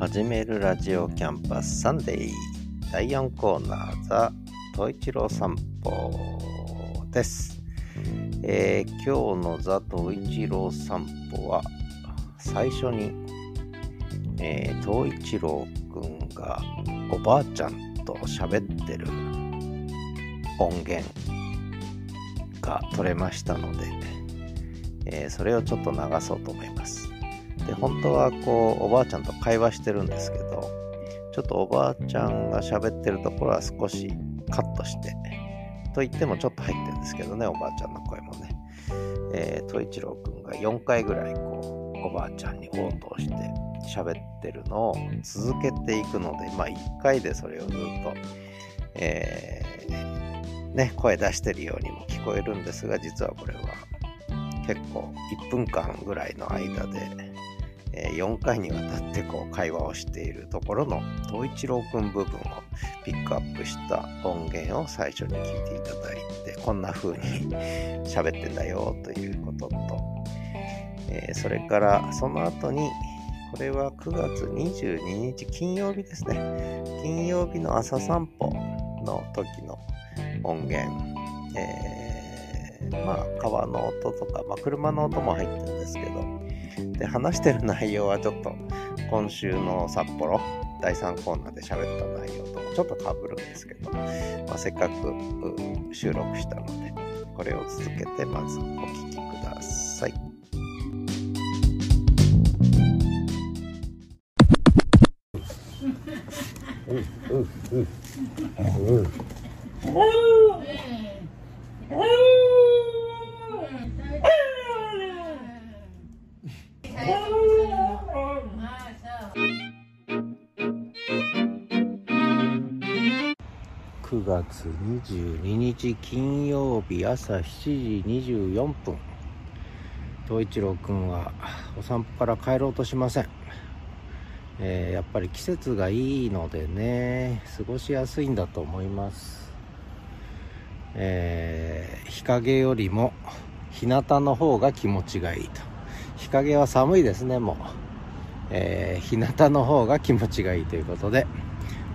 始めるラジオキャンパスサンデー第4コーナーザ・トイチロー散歩です、えー、今日のザ・トイチロー散歩は最初に、えー、トイチローくんがおばあちゃんと喋ってる音源が取れましたので、えー、それをちょっと流そうと思います。で本当はこうおばあちゃんと会話してるんですけどちょっとおばあちゃんが喋ってるところは少しカットしてと言ってもちょっと入ってるんですけどねおばあちゃんの声もね、えー、戸一郎くんが4回ぐらいこうおばあちゃんに応答して喋ってるのを続けていくのでまあ1回でそれをずっと、えー、ね声出してるようにも聞こえるんですが実はこれは結構1分間ぐらいの間で4回にわたってこう会話をしているところの東一郎くん部分をピックアップした音源を最初に聞いていただいてこんな風に喋ってんだよということと、えー、それからその後にこれは9月22日金曜日ですね。金曜日の朝散歩の時の音源、えー、まあ川の音とか、まあ、車の音も入ってるんですけどで、話してる内容はちょっと今週の札幌第3コーナーで喋った内容ともちょっとかぶるんですけど、まあ、せっかく収録したので、これを続けてまずお聞きください。うんうんうん9月22日金曜日朝7時24分。東一郎くんはお散歩から帰ろうとしません、えー、やっぱり季節がいいのでね過ごしやすいんだと思います、えー、日陰よりも日向の方が気持ちがいいと。日陰は寒いですねもう、えー、日向の方が気持ちがいいということで。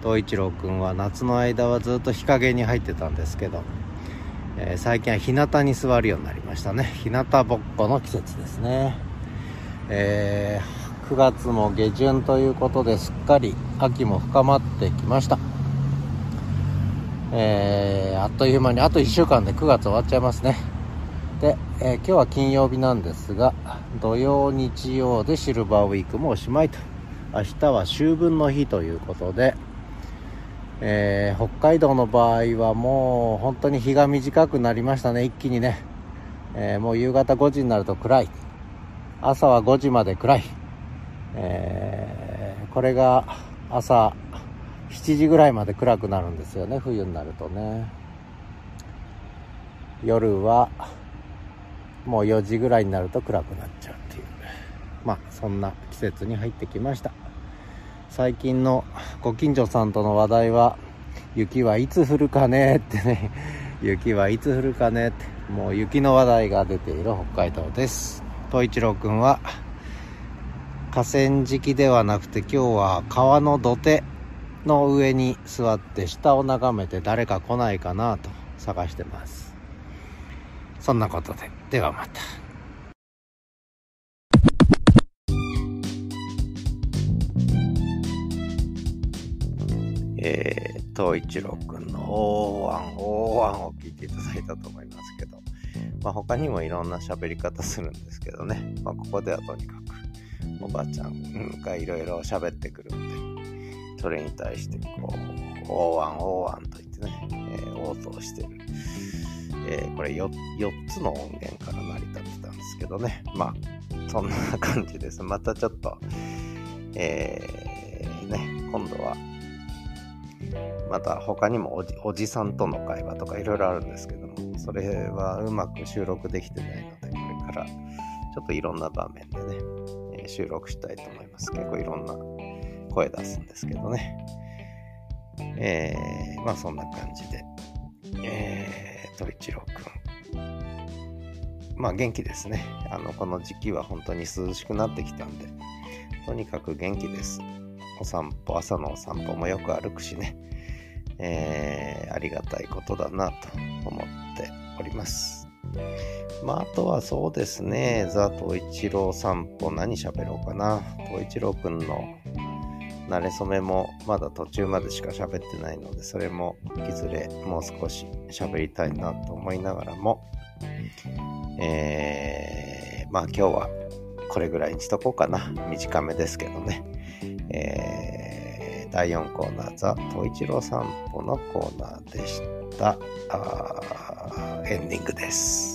東一郎くんは夏の間はずっと日陰に入ってたんですけど、えー、最近は日向に座るようになりましたね。日向ぼっこの季節ですね、えー、9月も下旬ということですっかり秋も深まってきました。えー、あっという間にあと1週間で9月終わっちゃいますね。で、えー、今日は金曜日なんですが土曜日曜でシルバーウィークもおしまいと。明日は秋分の日ということでえー、北海道の場合はもう本当に日が短くなりましたね。一気にね、えー、もう夕方5時になると暗い。朝は5時まで暗い、えー、これが朝7時ぐらいまで暗くなるんですよね。冬になるとね。夜はもう4時ぐらいになると暗くなっちゃうっていう。まあそんな季節に入ってきました。最近のご近所さんとの話題は雪はいつ降るかねってね。雪はいつ降るかねって。もう雪の話題が出ている北海道です。東一郎くんは河川敷ではなくて今日は川の土手の上に座って下を眺めて誰か来ないかなと探してます。そんなことでではまた。えー、東一郎くんの大案、大案を聞いていただいたと思いますけど、まあ、他にもいろんな喋り方するんですけどね、まあ、ここではとにかくおばあちゃんがいろいろ喋ってくるんで、それに対してこう、大案、大案と言ってね、えー、応答してる。えー、これ 4, 4つの音源から成り立ってたんですけどね、まあ、そんな感じです。またちょっと、えー、ね、今度はまた他にもおじさんとの会話とかいろいろあるんですけども、それはうまく収録できてないので、これからちょっといろんな場面でね、え、収録したいと思います。結構いろんな声出すんですけどね。えー、まあそんな感じで、えー、鳥一郎くん。まあ元気ですね。あの、この時期は本当に涼しくなってきたんで、とにかく元気です。お散歩、朝のお散歩もよく歩くしね、えー、ありがたいことだなと思っております。まあ、あとはそうですね、ザ・ト一郎散歩何喋ろうかな。ト一郎くんの慣れ初めもまだ途中までしか喋ってないので、それもいずれもう少し喋りたいなと思いながらも、えー、まあ今日はこれぐらいにしとこうかな。短めですけどね。えー、第4コーナー、ザ・トイチロー散歩のコーナーでした。エンディングです。